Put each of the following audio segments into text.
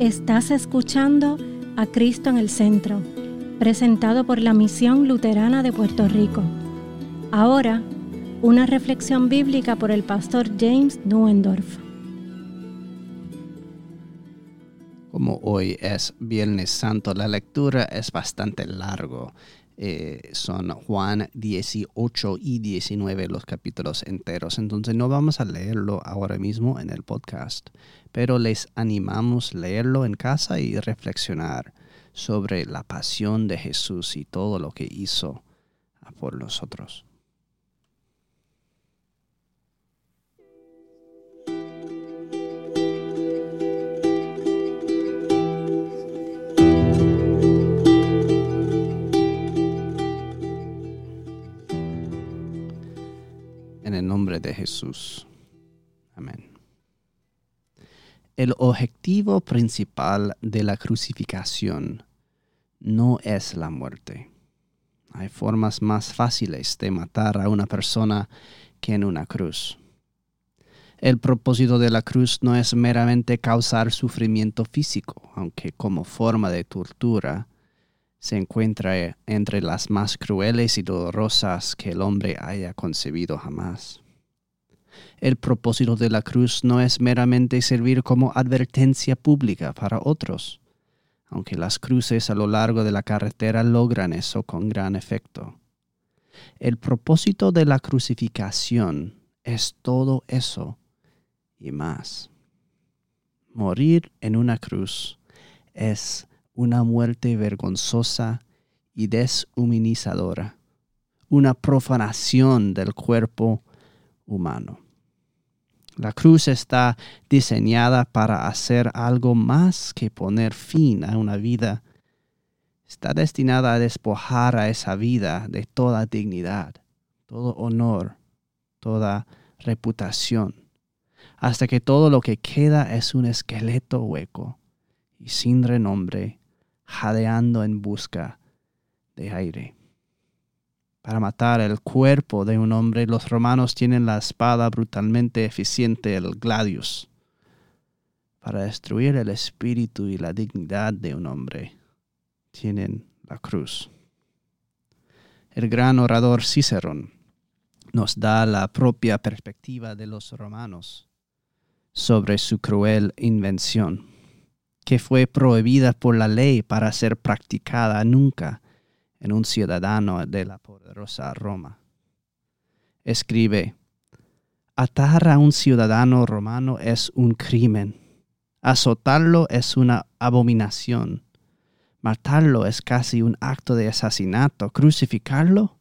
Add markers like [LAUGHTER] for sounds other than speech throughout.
Estás escuchando a Cristo en el Centro, presentado por la Misión Luterana de Puerto Rico. Ahora, una reflexión bíblica por el pastor James Nuendorf. Como hoy es Viernes Santo, la lectura es bastante largo. Eh, son Juan 18 y 19 los capítulos enteros. Entonces no vamos a leerlo ahora mismo en el podcast pero les animamos a leerlo en casa y reflexionar sobre la pasión de Jesús y todo lo que hizo por nosotros. Nombre de Jesús. Amén. El objetivo principal de la crucificación no es la muerte. Hay formas más fáciles de matar a una persona que en una cruz. El propósito de la cruz no es meramente causar sufrimiento físico, aunque como forma de tortura se encuentra entre las más crueles y dolorosas que el hombre haya concebido jamás. El propósito de la cruz no es meramente servir como advertencia pública para otros, aunque las cruces a lo largo de la carretera logran eso con gran efecto. El propósito de la crucificación es todo eso y más. Morir en una cruz es una muerte vergonzosa y deshumanizadora, una profanación del cuerpo humano. La cruz está diseñada para hacer algo más que poner fin a una vida. Está destinada a despojar a esa vida de toda dignidad, todo honor, toda reputación, hasta que todo lo que queda es un esqueleto hueco y sin renombre, jadeando en busca de aire para matar el cuerpo de un hombre, los romanos tienen la espada brutalmente eficiente, el gladius. Para destruir el espíritu y la dignidad de un hombre, tienen la cruz. El gran orador Cicerón nos da la propia perspectiva de los romanos sobre su cruel invención, que fue prohibida por la ley para ser practicada nunca en un ciudadano de la poderosa Roma. Escribe, atar a un ciudadano romano es un crimen, azotarlo es una abominación, matarlo es casi un acto de asesinato, crucificarlo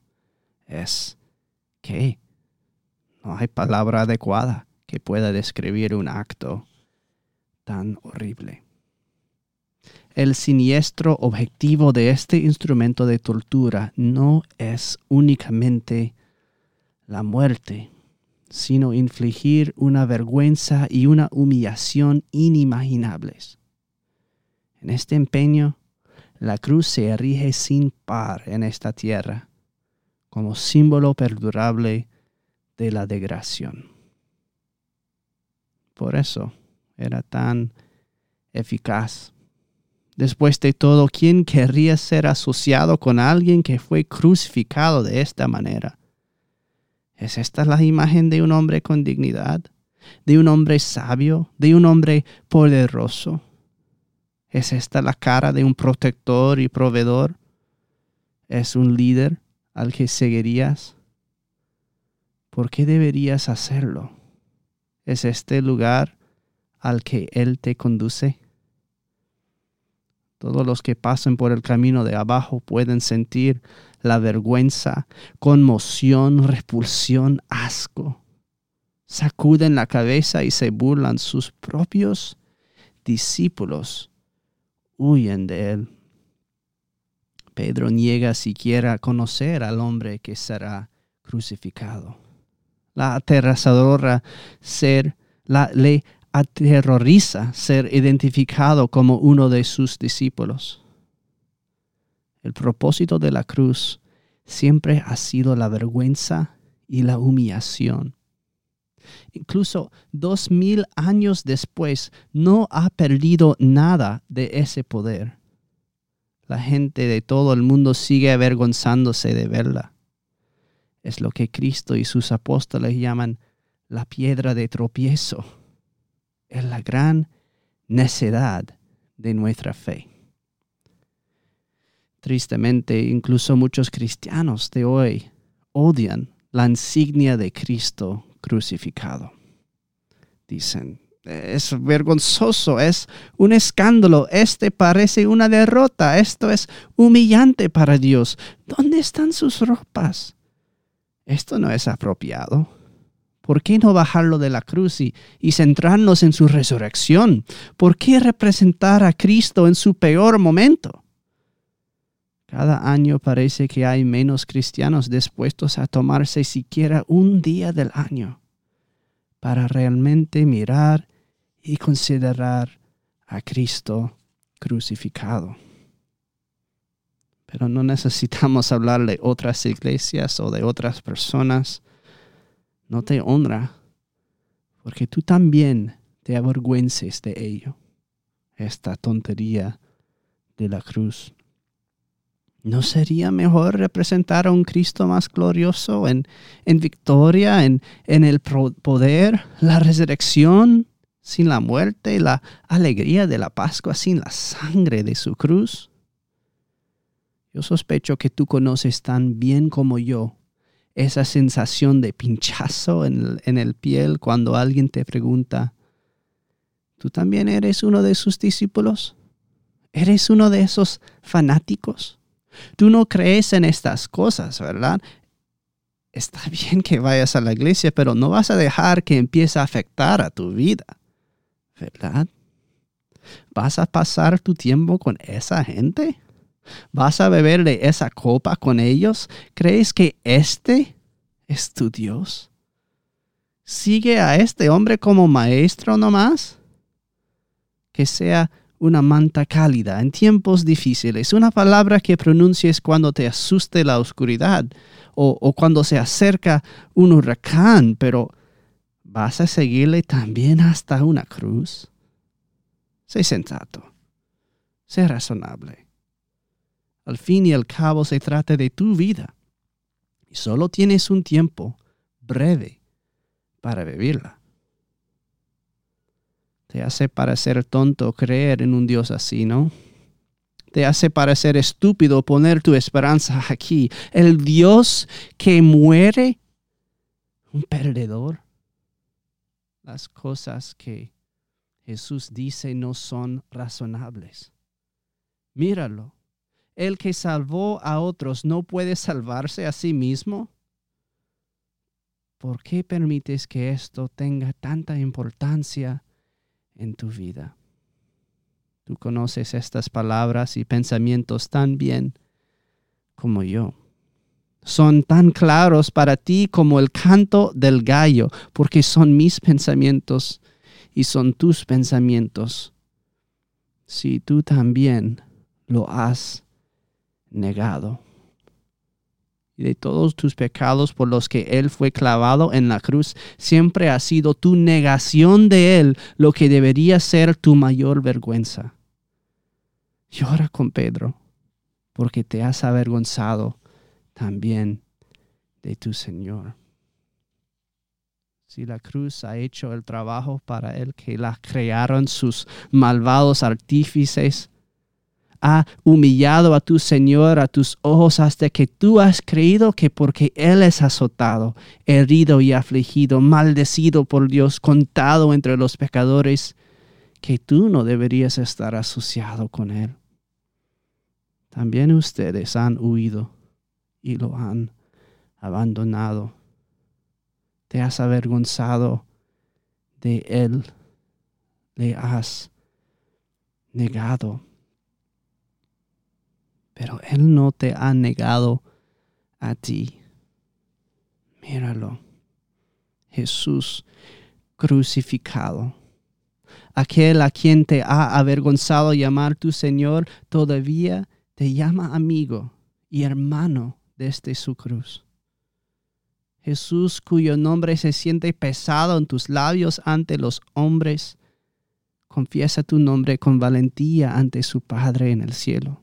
es ¿qué? No hay palabra adecuada que pueda describir un acto tan horrible. El siniestro objetivo de este instrumento de tortura no es únicamente la muerte, sino infligir una vergüenza y una humillación inimaginables. En este empeño, la cruz se erige sin par en esta tierra, como símbolo perdurable de la degradación. Por eso era tan eficaz Después de todo, ¿quién querría ser asociado con alguien que fue crucificado de esta manera? ¿Es esta la imagen de un hombre con dignidad? ¿De un hombre sabio? ¿De un hombre poderoso? ¿Es esta la cara de un protector y proveedor? ¿Es un líder al que seguirías? ¿Por qué deberías hacerlo? ¿Es este lugar al que Él te conduce? Todos los que pasen por el camino de abajo pueden sentir la vergüenza, conmoción, repulsión, asco. Sacuden la cabeza y se burlan. Sus propios discípulos huyen de él. Pedro niega siquiera conocer al hombre que será crucificado. La aterrazadora ser la, le aterroriza ser identificado como uno de sus discípulos. El propósito de la cruz siempre ha sido la vergüenza y la humillación. incluso dos mil años después, no ha perdido nada de ese poder. La gente de todo el mundo sigue avergonzándose de verla. Es lo que Cristo y sus apóstoles llaman la piedra de tropiezo. Es la gran necedad de nuestra fe. Tristemente, incluso muchos cristianos de hoy odian la insignia de Cristo crucificado. Dicen, es vergonzoso, es un escándalo, este parece una derrota, esto es humillante para Dios. ¿Dónde están sus ropas? Esto no es apropiado. ¿Por qué no bajarlo de la cruz y, y, centrarnos en su resurrección? ¿Por qué representar a Cristo en su peor momento? Cada año parece que hay menos cristianos dispuestos a tomarse siquiera un día del año para realmente mirar y considerar a Cristo crucificado. Pero no necesitamos hablar de otras iglesias o de otras personas. No te honra, porque tú también te avergüences de ello, esta tontería de la cruz. ¿No sería mejor representar a un Cristo más glorioso en, en victoria, en, en el poder, la resurrección, sin la muerte, la alegría de la Pascua, sin la sangre de su cruz? Yo sospecho que tú conoces tan bien como yo esa sensación de pinchazo en el, en el piel cuando alguien te pregunta, ¿tú también eres uno de sus discípulos? ¿Eres uno de esos fanáticos? Tú no crees en estas cosas, ¿verdad? Está [LAUGHS] bien que vayas a la iglesia, pero no vas a dejar que empiece a afectar a tu vida, ¿verdad? ¿Vas a pasar tu tiempo con esa gente? ¿Vas a beber de esa copa con ellos? ¿Crees que este es tu Dios? ¿Sigue a este hombre como maestro nomás? Que sea una manta cálida en tiempos difíciles, una palabra que pronuncies cuando te asuste la oscuridad o, o cuando se acerca un huracán, pero ¿vas a seguirle también hasta una cruz? Sé sensato, sé razonable. Al fin y al cabo se trata de tu vida y solo tienes un tiempo breve para vivirla. Te hace parecer tonto creer en un Dios así, ¿no? Te hace parecer estúpido poner tu esperanza aquí. El Dios que muere, un perdedor. Las cosas que Jesús dice no son razonables. Míralo. El que salvó a otros no puede salvarse a sí mismo. ¿Por qué permites que esto tenga tanta importancia en tu vida. Tú conoces estas palabras y pensamientos tan bien como yo. Son tan claros para ti como el canto del gallo, porque son mis pensamientos y son tus pensamientos. Si tú también lo has negado y de todos tus pecados por los que Él fue clavado en la cruz, siempre ha sido tu negación de Él lo que debería ser tu mayor vergüenza. Llora con Pedro, porque te has avergonzado también de tu Señor. Si la cruz ha hecho el trabajo para el que la crearon sus malvados artífices, ha humillado a tu Señor a tus ojos hasta que tú has creído que porque Él es azotado, herido y afligido, maldecido por Dios, contado entre los pecadores, que tú no deberías estar asociado con Él. También ustedes han huido y lo han abandonado. Te has avergonzado de Él, le has negado pero Él no te ha negado a ti. Míralo. Jesús crucificado. Aquel a quien te ha avergonzado llamar tu Señor, todavía te llama amigo y hermano desde su cruz. Jesús cuyo nombre se siente pesado en tus labios ante los hombres, confiesa tu nombre con valentía ante su Padre en el cielo.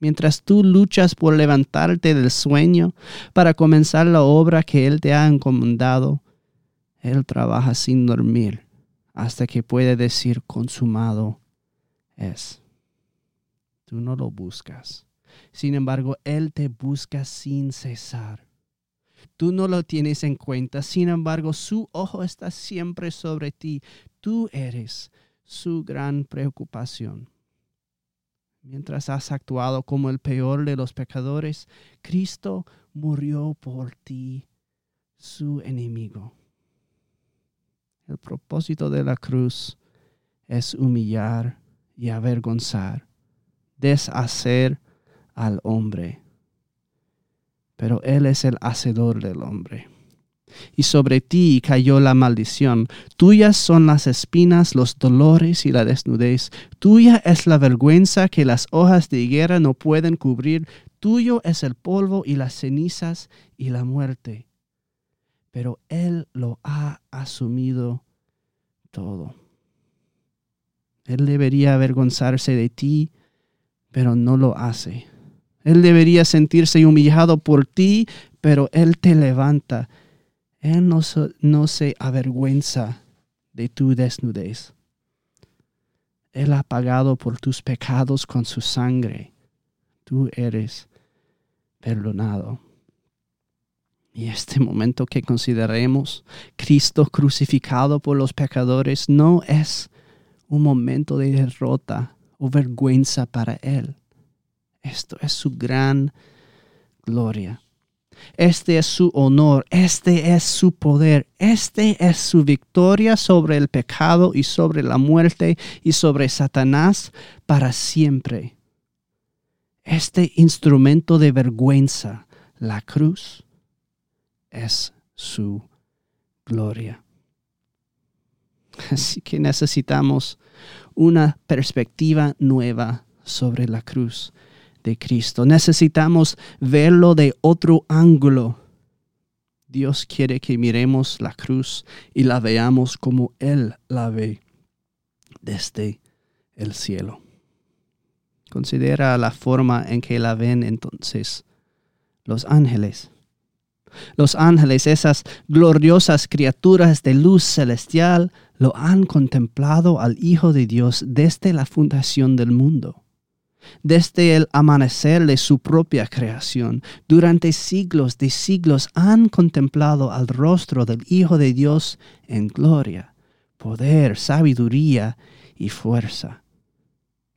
Mientras tú luchas por levantarte del sueño para comenzar la obra que Él te ha encomendado, Él trabaja sin dormir hasta que puede decir consumado es. Tú no lo buscas. Sin embargo, Él te busca sin cesar. Tú no lo tienes en cuenta, sin embargo, su ojo está siempre sobre ti. Tú eres su gran preocupación. Mientras has actuado como el peor de los pecadores, Cristo murió por ti, su enemigo. El propósito de la cruz es humillar y avergonzar, deshacer al hombre pero Él es el hacedor del hombre. Y sobre ti cayó la maldición. Tuyas son las espinas, los dolores y la desnudez. Tuya es la vergüenza que las hojas de higuera no pueden cubrir. Tuyo es el polvo y las cenizas y la muerte. Pero Él lo ha asumido todo. Él debería avergonzarse de ti, pero no lo hace. Él debería sentirse humillado por ti, pero Él te levanta. Él no, no se avergüenza de tu desnudez. Él ha pagado por tus pecados con su sangre. Tú eres perdonado. Y este momento que consideremos Cristo crucificado por los pecadores no es un momento de derrota o vergüenza para Él. Esto es su gran gloria. Este es su honor, este es su poder, este es su victoria sobre el pecado y sobre la muerte y sobre Satanás para siempre. Este instrumento de vergüenza, la cruz, es su gloria. Así que necesitamos una perspectiva nueva sobre la cruz de Cristo. Necesitamos verlo de otro ángulo. Dios quiere que miremos la cruz y la veamos como Él la ve desde el cielo. Considera la forma en que la ven entonces los ángeles. Los ángeles, esas gloriosas criaturas de luz celestial, lo han contemplado al Hijo de Dios desde la fundación del mundo desde el amanecer de su propia creación. Durante siglos de siglos han contemplado al rostro del Hijo de Dios en gloria, poder, sabiduría y fuerza.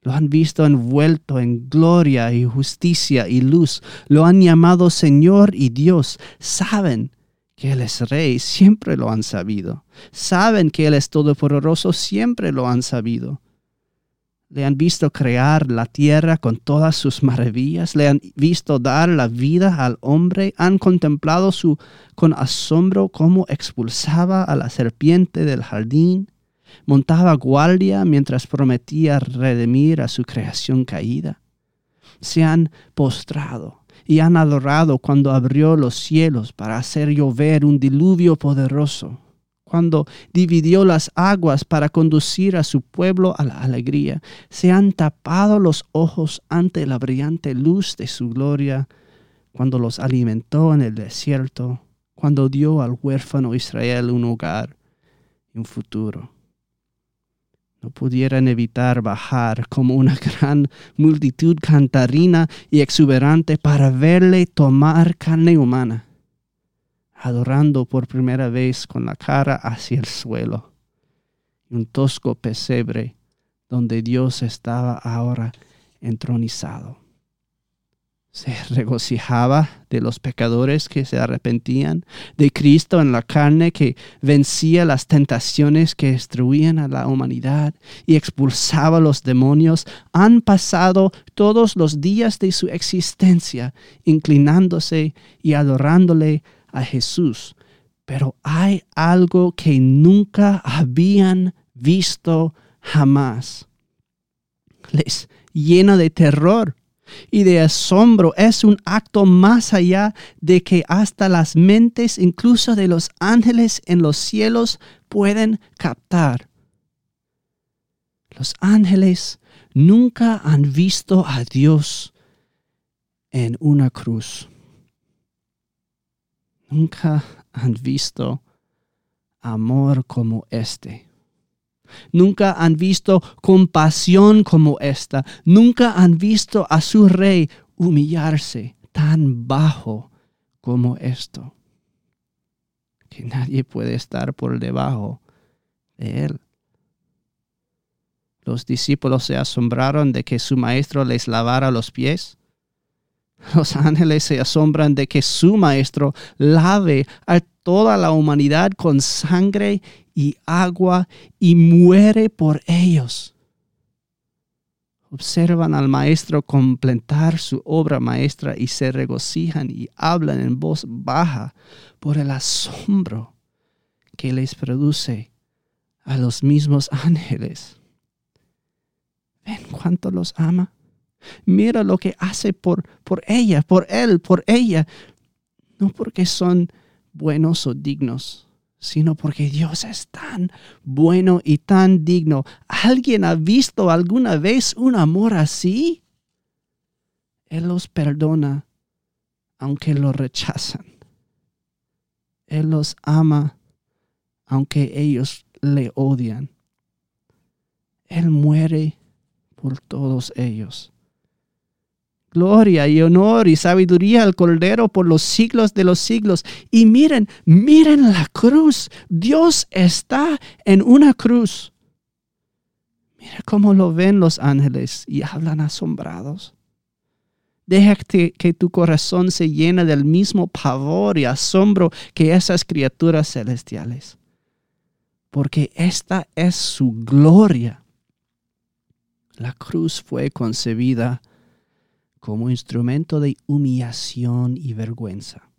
Lo han visto envuelto en gloria y justicia y luz. Lo han llamado Señor y Dios. Saben que Él es Rey, siempre lo han sabido. Saben que Él es todopoderoso, siempre lo han sabido le han visto crear la tierra con todas sus maravillas, le han visto dar la vida al hombre, han contemplado su, con asombro cómo expulsaba a la serpiente del jardín, montaba guardia mientras prometía redimir a su creación caída. Se han postrado y han adorado cuando abrió los cielos para hacer llover un diluvio poderoso cuando dividió las aguas para conducir a su pueblo a la alegría. Se han tapado los ojos ante la brillante luz de su gloria, cuando los alimentó en el desierto, cuando dio al huérfano Israel un hogar y un futuro. No pudieran evitar bajar como una gran multitud cantarina y exuberante para verle tomar carne humana adorando por primera vez con la cara hacia el suelo. Un tosco pesebre donde Dios estaba ahora entronizado. Se regocijaba de los pecadores que se arrepentían, de Cristo en la carne que vencía las tentaciones que destruían a la humanidad y expulsaba a los demonios. Han pasado todos los días de su existencia inclinándose y adorándole a Jesús, pero hay algo que nunca habían visto jamás. Les llena de terror. y de asombro es un acto más allá de que hasta las mentes, incluso de los ángeles en los cielos, pueden captar. Los ángeles nunca han visto a Dios en una cruz. Nunca han visto amor como este. Nunca han visto compasión como esta. Nunca han visto a su rey humillarse tan bajo como esto. Que nadie puede estar por debajo de él. Los discípulos se asombraron de que su maestro les lavara los pies. [LAUGHS] Los ángeles se asombran de que su maestro lave a toda la humanidad con sangre y agua y muere por ellos. Observan al maestro completar su obra maestra y se regocijan y hablan en voz baja por el asombro que les produce a los mismos ángeles. ¿Ven cuánto los ama? Mira lo que hace por, por ella, por él, por ella. No porque son buenos o dignos, sino porque Dios es tan bueno y tan digno. ¿Alguien ha visto alguna vez un amor así? Él los perdona aunque lo rechazan. Él los ama aunque ellos le odian. Él muere por todos ellos gloria y honor y sabiduría al Cordero por los siglos de los siglos. Y miren, miren la cruz. Dios está en una cruz. Mira cómo lo ven los ángeles y hablan asombrados. Deja que, que tu corazón se llene del mismo pavor y asombro que esas criaturas celestiales. Porque esta es su gloria. La cruz fue concebida como instrumento de humillación y vergüenza.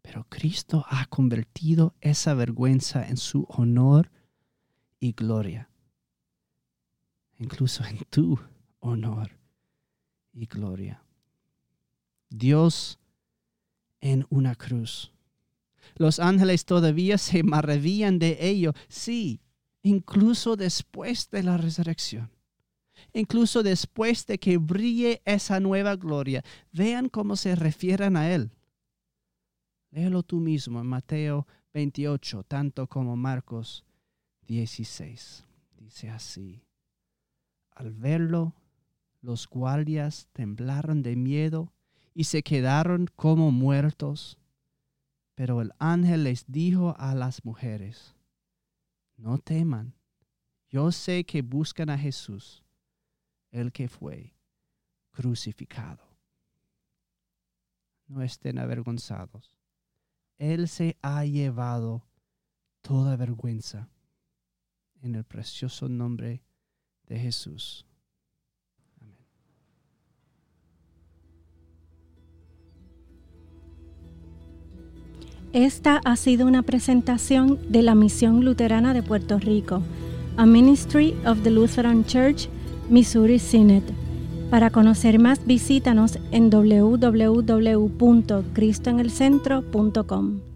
Pero Cristo ha convertido esa vergüenza en su honor y gloria. Incluso en tu honor y gloria. Dios en una cruz. Los ángeles todavía se maravillan de ello, sí, incluso después de la resurrección incluso después de que brille esa nueva gloria. Vean cómo se refieren a Él. Léelo tú mismo en Mateo 28, tanto como Marcos 16. Dice así. Al verlo, los guardias temblaron de miedo y se quedaron como muertos. Pero el ángel les dijo a las mujeres, no teman, yo sé que buscan a Jesús el que fue crucificado. No estén avergonzados. Él se ha llevado toda vergüenza en el precioso nombre de Jesús. Esta ha sido una presentación de la Misión Luterana de Puerto Rico, a Ministry of the Lutheran Church Missouri Synod. Para conocer más, visítanos en www.cristoenelcentro.com.